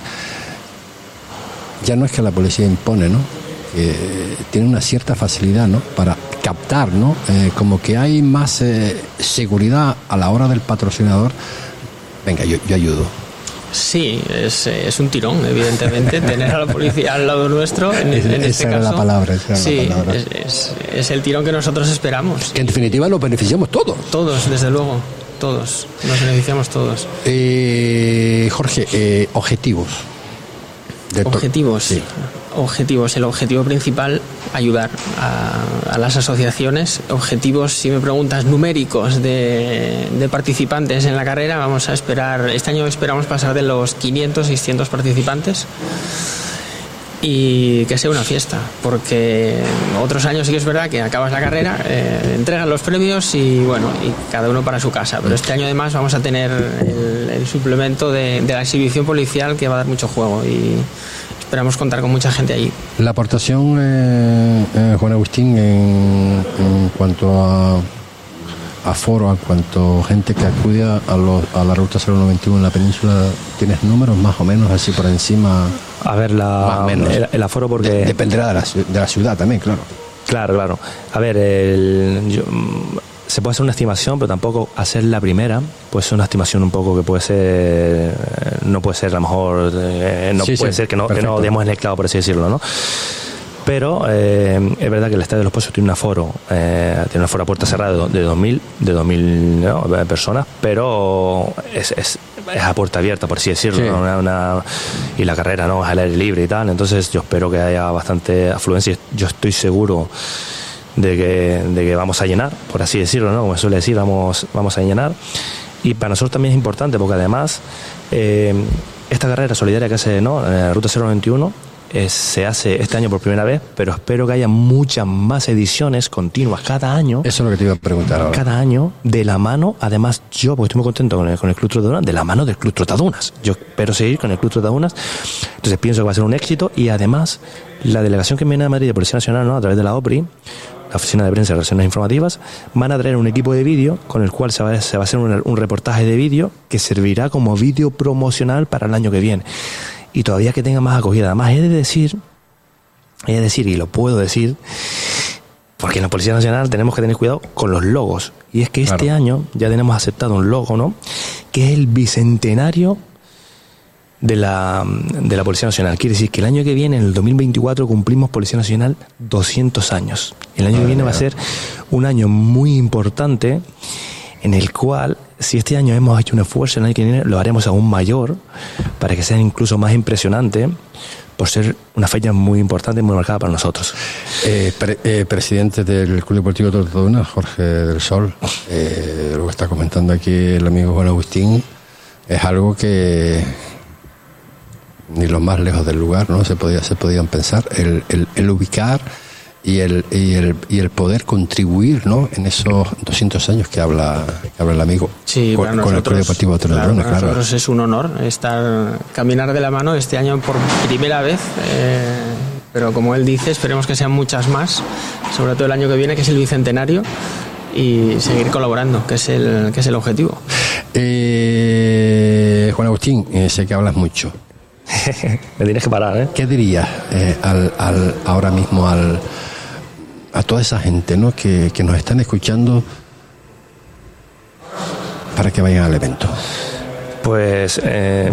ya no es que la policía impone, ¿no? Que tiene una cierta facilidad ¿no? para captar, ¿no? Eh, como que hay más eh, seguridad a la hora del patrocinador. Venga, yo, yo ayudo. Sí, es, es, un tirón, evidentemente, tener a la policía al lado nuestro. En, es, en este caso. la palabra. sí, la palabra. Es, es, el tirón que nosotros esperamos. Que en definitiva lo beneficiamos todos. Todos, desde luego, todos. Nos beneficiamos todos. Eh, Jorge, objetivos. Objetivos. Sí objetivos. El objetivo principal, ayudar a, las asociaciones. Objetivos, si me preguntas, numéricos de, participantes en la carrera, vamos a esperar, este año esperamos pasar de los 500, 600 participantes y que sea una fiesta, porque otros años sí que es verdad que acabas la carrera, eh, entregan los premios y bueno, y cada uno para su casa, pero este año además vamos a tener el, suplemento de, la exhibición policial que va a dar mucho juego y esperamos contar con mucha gente allí. La aportación, eh, eh, Juan Agustín, en, cuanto a, a foro, en cuanto a gente que acude a, a la ruta 091 en la península, ¿tienes números más o menos así por encima? A ver, la, El, aforo porque... dependerá de la, de la ciudad también, claro. Claro, claro. A ver, el, se puede hacer una estimación, pero tampoco hacer la primera, puede ser una estimación un poco que puede ser, eh, no puede ser a lo mejor, eh, no puede ser que no, que no demos el clavo, por así decirlo, ¿no? Pero eh, es verdad que el Estadio de los Pozos tiene un aforo, tiene un aforo a puerta cerrada de 2.000 de 2000 personas, pero es, es, es, a puerta abierta, por así decirlo, una, y la carrera no es al aire libre y tal, entonces yo espero que haya bastante afluencia. Yo estoy seguro de que, de que vamos a llenar, por así decirlo, ¿no? Como suele decir, vamos, vamos a llenar. Y para nosotros también es importante porque además eh, esta carrera solidaria que hace ¿no? la Ruta 091 se hace este año por primera vez, pero espero que haya muchas más ediciones continuas cada año. Eso es lo que te iba a preguntar ahora. Cada año, de la mano, además yo, porque estoy muy contento con el, con el Club Trotadunas, de la mano del Club Trotadunas. Yo espero seguir con el Club Trotadunas, entonces pienso que va a ser un éxito y además la delegación que viene a Madrid de Policía Nacional, ¿no? a través de la OPRI, la Oficina de Prensa y Relaciones Informativas, van a traer un equipo de vídeo con el cual se va, a hacer un, reportaje de vídeo que servirá como vídeo promocional para el año que viene. Y todavía que tenga más acogida. Además, he de decir, he de decir, y lo puedo decir, porque en la Policía Nacional tenemos que tener cuidado con los logos. Y es que este año ya tenemos aceptado un logo, ¿no? Que es el bicentenario de la, de la Policía Nacional. Quiere decir que el año que viene, en el 2024, cumplimos Policía Nacional 200 años. El año que viene va a ser un año muy importante en el cual, si este año hemos hecho un esfuerzo, el año que viene lo haremos aún mayor para que sea incluso más impresionante por ser una fecha muy importante y muy marcada para nosotros. Eh, eh, presidente del Club Deportivo Tortodona, Jorge del Sol, eh, lo que está comentando aquí el amigo Juan Agustín, es algo que ni los más lejos del lugar no se podía se podían pensar. El, el- el ubicar y el, y el y el poder contribuir no en esos 200 años que habla que habla el amigo Sí, con, con el Club nosotros, Deportivo claro, Tortodona para claro, nosotros es un honor estar caminar de la mano este año por primera vez. eh, pero como él dice, esperemos que sean muchas más, sobre todo el año que viene, que es el bicentenario, y seguir colaborando, que es el, que es el objetivo. Eh, Juan Agustín eh, sé que hablas mucho Me tienes que parar, ¿eh? ¿Qué dirías eh, al, al- ahora mismo al, a toda esa gente ¿no? que, que nos están escuchando para que vayan al evento? Pues eh,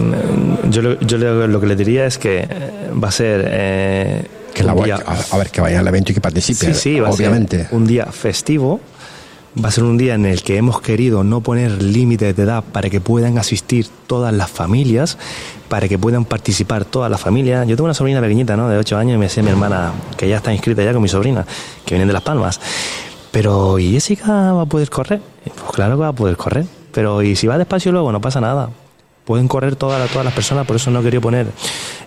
yo, lo- yo lo, que le diría es que eh, va a ser... eh, Que la, día- a, a ver, que vayan al evento y que participen, Sí, sí, va obviamente. a ser un día festivo. Va a ser un día en el que hemos querido no poner límites de edad para que puedan asistir todas las familias, para que puedan participar todas las familias. Yo tengo una sobrina pequeñita, ¿no? De 8 años y me decía mi hermana, que ya está inscrita ya con mi sobrina, que vienen de Las Palmas. Pero, ¿y Jessica va a poder correr? Pues claro que va a poder correr. Pero, ¿y si va despacio luego? No pasa nada. Pueden correr todas, las- todas las personas, por eso no quería poner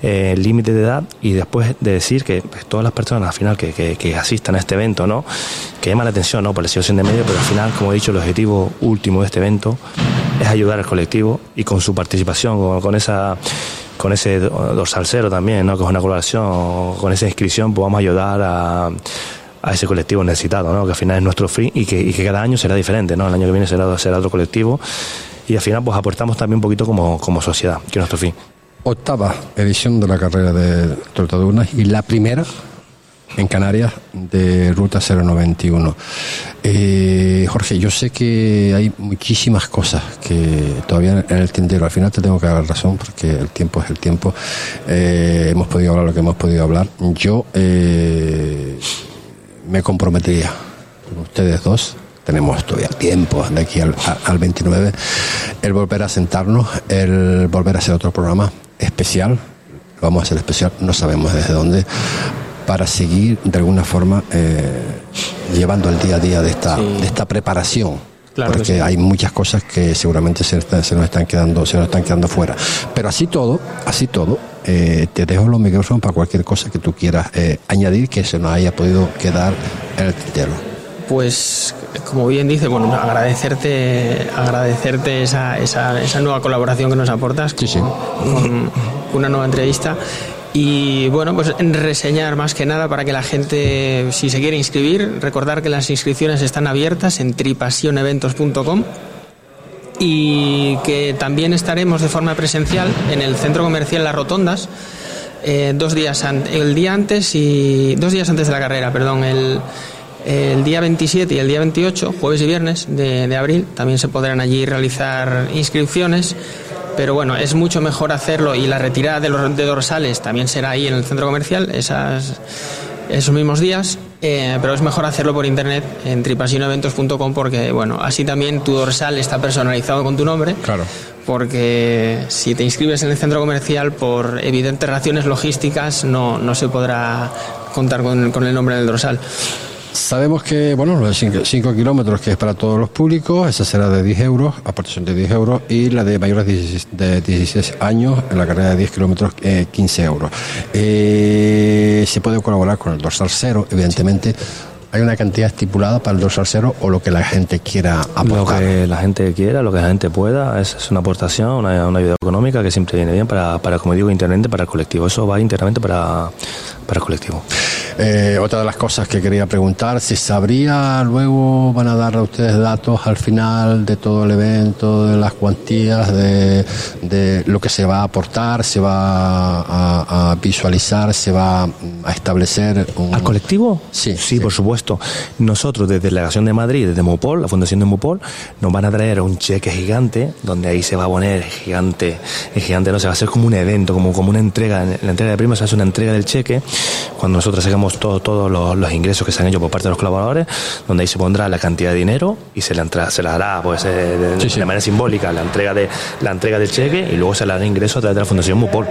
eh, límite de edad y después de decir que pues, todas las personas al final que, que- que asistan a este evento, ¿no? Que llama la atención, ¿no? Por la situación de medio, pero al final, como he dicho, el objetivo último de este evento es ayudar al colectivo y con su participación, con, esa con ese do- dorsal cero también, ¿no? Que es una colaboración, con esa inscripción, vamos a ayudar a, a ese colectivo necesitado, ¿no? Que al final es nuestro fin y que, y que cada año será diferente, ¿no? El año que viene será, será otro colectivo y al final pues aportamos también un poquito como, como sociedad, que es nuestro fin. Octava edición de la carrera de Tortadunas y la primera en Canarias de Ruta 091. Eh, Jorge, yo sé que hay muchísimas cosas que todavía en el tintero. Al final te tengo que dar razón porque el tiempo es el tiempo. Eh, hemos podido hablar lo que hemos podido hablar. Yo eh, me comprometería con ustedes dos. Tenemos todavía tiempo de aquí al, al 29. El volver a sentarnos, el volver a hacer otro programa especial. Lo vamos a hacer especial, no sabemos desde dónde, para seguir de alguna forma eh, llevando el día a día de esta, de esta preparación. Claro porque sí. hay muchas cosas que seguramente se, nos están quedando se nos están quedando fuera pero así todo así todo eh, te dejo los micrófonos para cualquier cosa que tú quieras eh, añadir que se nos haya podido quedar en el tintero Pues, como bien dice, bueno, agradecerte, agradecerte esa, esa, esa nueva colaboración que nos aportas con, con una nueva entrevista. Y bueno, pues reseñar más que nada para que la gente, si se quiere inscribir, recordar que las inscripciones están abiertas en tripasioneventos.com y que también estaremos de forma presencial en el centro comercial Las Rotondas eh, dos días el día antes y dos días antes de la carrera, perdón, el, el día 27 y el día 28, jueves y viernes de abril, también se podrán allí realizar inscripciones. Pero bueno, es mucho mejor hacerlo y la retirada de los de dorsales también será ahí en el centro comercial esas, esos mismos días, eh, pero es mejor hacerlo por internet en tripasioneventos.com porque bueno, así también tu dorsal está personalizado con tu nombre. Claro. Porque si te inscribes en el centro comercial por evidentes razones logísticas no, no se podrá contar con, con el nombre del dorsal. Sabemos que, bueno, los 5 kilómetros que es para todos los públicos, esa será de 10 euros, aportación de 10 euros, y la de mayores de 16, de 16 años, en la carrera de 10 kilómetros, eh, 15 euros. Eh, se puede colaborar con el dorsal cero, evidentemente. ¿Hay una cantidad estipulada para el dorsal cero o lo que la gente quiera Lo aportar? que la gente quiera, lo que la gente pueda, es, es una aportación, una, una ayuda económica que siempre viene bien para, para, como digo, internamente para el colectivo. Eso va internamente para, para el colectivo. Eh, otra de las cosas que quería preguntar, si sabría luego, van a dar a ustedes datos al final de todo el evento, de las cuantías, de, de lo que se va a aportar, se va a, a visualizar, se va a establecer un... ¿Al colectivo? Sí, sí, por supuesto. Nosotros, desde Delegación de Madrid, desde Mupol, la Fundación de Mupol, nos van a traer un cheque gigante, donde ahí se va a poner gigante, el gigante, no se va a hacer como un evento, como, como una entrega, la entrega de premios se hace una entrega del cheque, cuando nosotros hagamos todo, todos los, los ingresos que se han hecho por parte de los colaboradores, donde ahí se pondrá la cantidad de dinero y se la, entra- se la hará pues, eh, de, manera simbólica la entrega, de, la entrega del cheque y luego se le hará ingreso a través de la Fundación Mupol,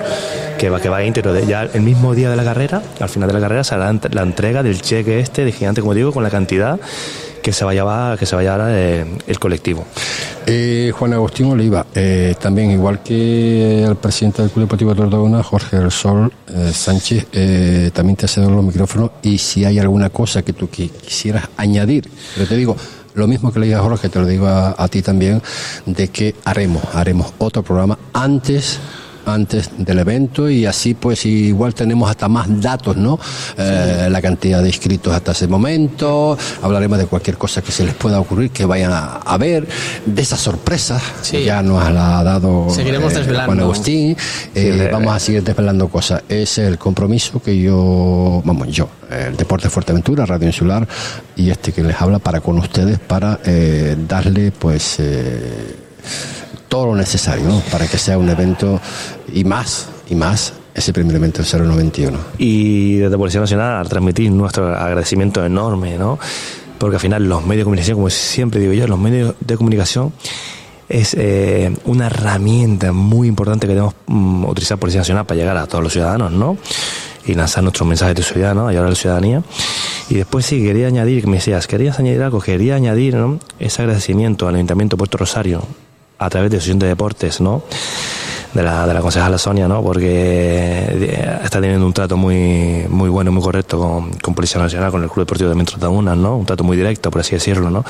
que va, que va íntegro. De, ya el mismo día de la carrera, al final de la carrera, se hará la entrega del cheque este de gigante, como digo, con la cantidad que se va a llevar, que se va a eh, el colectivo. Eh, Juan Agustín Oliva, eh, también igual que el presidente del Club Deportivo Tortogona, Jorge del Sol Sánchez, también te cedo los micrófonos y si hay alguna cosa que tú qui- quisieras añadir, pero te digo, lo mismo que le dije a Jorge, te lo digo a, a ti también, de que haremos, haremos otro programa antes antes del evento y así pues igual tenemos hasta más datos, ¿no? Eh, la cantidad de inscritos hasta ese momento, hablaremos de cualquier cosa que se les pueda ocurrir, que vayan a, a ver, de esas sorpresas, Sí. ya nos la ha dado Seguiremos desvelando. Juan Agustín, Eh, vamos a seguir desvelando cosas, es el compromiso que yo, vamos, yo, el Deporte Fuerteventura, Radio Insular y este que les habla para con ustedes para eh, darle pues... todo lo necesario ¿no? para que sea un evento y más, y más ese primer evento del 091. Y desde Policía Nacional al transmitir nuestro agradecimiento enorme, ¿no? Porque al final los medios de comunicación, como siempre digo yo, los medios de comunicación es eh, una herramienta muy importante que debemos mm, utilizar Policía Nacional para llegar a todos los ciudadanos, ¿no? Y lanzar nuestros mensajes de ciudad, ¿no? Ayudar a la ciudadanía. Y después sí, quería añadir, que me decías, ¿querías añadir algo? Quería añadir, ¿no? Ese agradecimiento al Ayuntamiento de Puerto Rosario a través de Asociación de Deportes, ¿no? de la, de la concejala Sonia, ¿no? Porque eh, está teniendo un trato muy, muy bueno y muy correcto con, con Policía Nacional, con el Club Deportivo de Tabunas, ¿no? Un trato muy directo, por así decirlo, ¿no?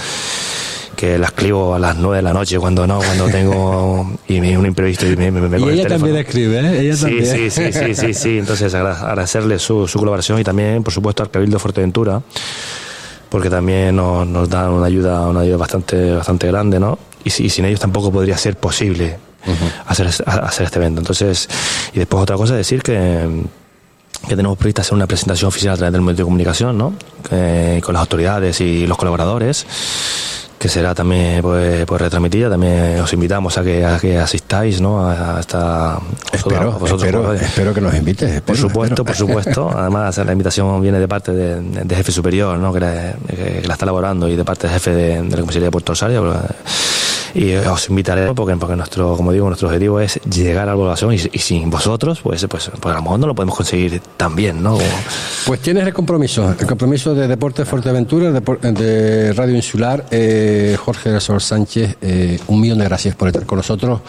Que la escribo a las nueve de la noche cuando no, cuando tengo y me un imprevisto y me, me, me Y coge el ella también escribe, ¿eh? Ella sí, también. sí, sí, sí, sí, sí. Entonces agra- agradecerle su, su colaboración y también, por supuesto, al Cabildo Fuerteventura, porque también nos, nos dan una ayuda, una ayuda bastante, bastante grande, ¿no? Y, si- y sin ellos tampoco podría ser posible hacer, hacer este evento. Entonces, y después otra cosa, decir que que tenemos prevista hacer una presentación oficial a través del medio de comunicación, ¿no? Que- con las autoridades y los colaboradores, que será también pues, pues retransmitida. También os invitamos a que, a que asistáis, ¿no? A, esta Espero, vosotros, espero, espero que nos invites. por supuesto, por supuesto. Además, la invitación viene de parte de, de jefe superior, ¿no? que, la, que la está elaborando, y de parte del jefe de, de la comisaría de Puerto Rosario. Y os invitaré porque, porque nuestro, como digo, nuestro objetivo es llegar a la población y, y sin vosotros, pues, pues, pues a lo mejor no lo podemos conseguir tan bien, ¿no? Pues tienes el compromiso, el compromiso de Deportes Fuerteventura, de, Radio Insular, eh, Jorge de Sol Sánchez, eh, un millón de gracias por estar con nosotros.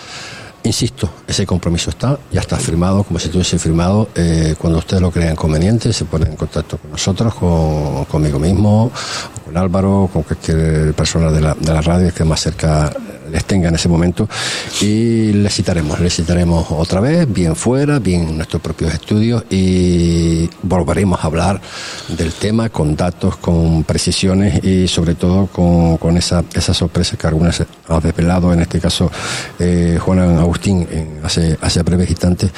Insisto, ese compromiso está, ya está firmado, como si estuviese firmado. Eh, cuando ustedes lo crean conveniente, se ponen en contacto con nosotros, con, conmigo mismo, con Álvaro, con cualquier persona de la, de la radio que más cerca les tenga en ese momento y les citaremos, les citaremos otra vez, bien fuera, bien en nuestros propios estudios y volveremos a hablar del tema con datos, con precisiones y sobre todo con, con esa, esa sorpresa que algunas ha desvelado, en este caso eh, Juan Agustín en- hace, hace breves instantes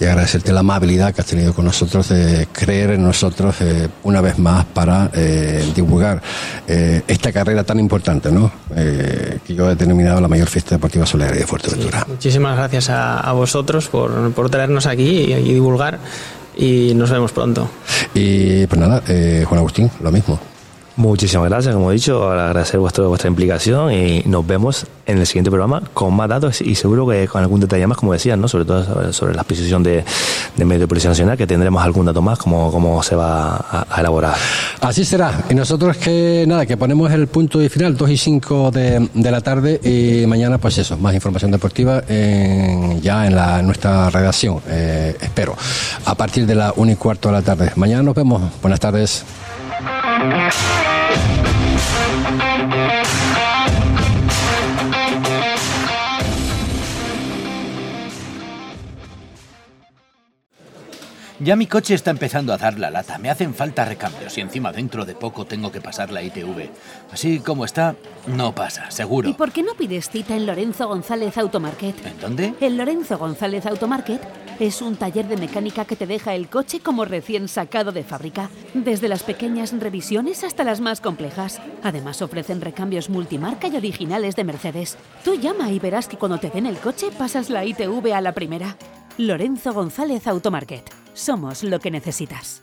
y agradecerte la amabilidad que has tenido con nosotros de creer en nosotros eh, una vez más para eh, divulgar eh, esta carrera tan importante, ¿no? Eh, que yo he denominado la mayor fiesta deportiva solidaria de Fuerteventura. Muchísimas gracias a, a vosotros por, por traernos aquí y, y divulgar. Y nos vemos pronto. Y pues nada, eh, Juan Agustín, lo mismo. Muchísimas gracias, como he dicho, agradecer vuestro, vuestra implicación y nos vemos en el siguiente programa con más datos y seguro que con algún detalle más, como decían, ¿no? sobre todo sobre, la adquisición de, de medios de Policía Nacional, que tendremos algún dato más, como, cómo se va a, elaborar. Así será. Y nosotros que nada, que ponemos el punto y final, 2 y 5 de, de la tarde y mañana pues eso, más información deportiva en- ya en la nuestra redacción, eh, espero, a partir de la 1 y cuarto de la tarde. Mañana nos vemos. Buenas tardes. Música Ya mi coche está empezando a dar la lata. Me hacen falta recambios y encima dentro de poco tengo que pasar la ITV. Así como está, no pasa, seguro. ¿Y por qué no pides cita en Lorenzo González Automarket? ¿En dónde? En Lorenzo González Automarket es un taller de mecánica que te deja el coche como recién sacado de fábrica, desde las pequeñas revisiones hasta las más complejas. Además ofrecen recambios multimarca y originales de Mercedes. Tú llama y verás que cuando te den el coche pasas la ITV a la primera. Lorenzo González Automarket. Somos lo que necesitas.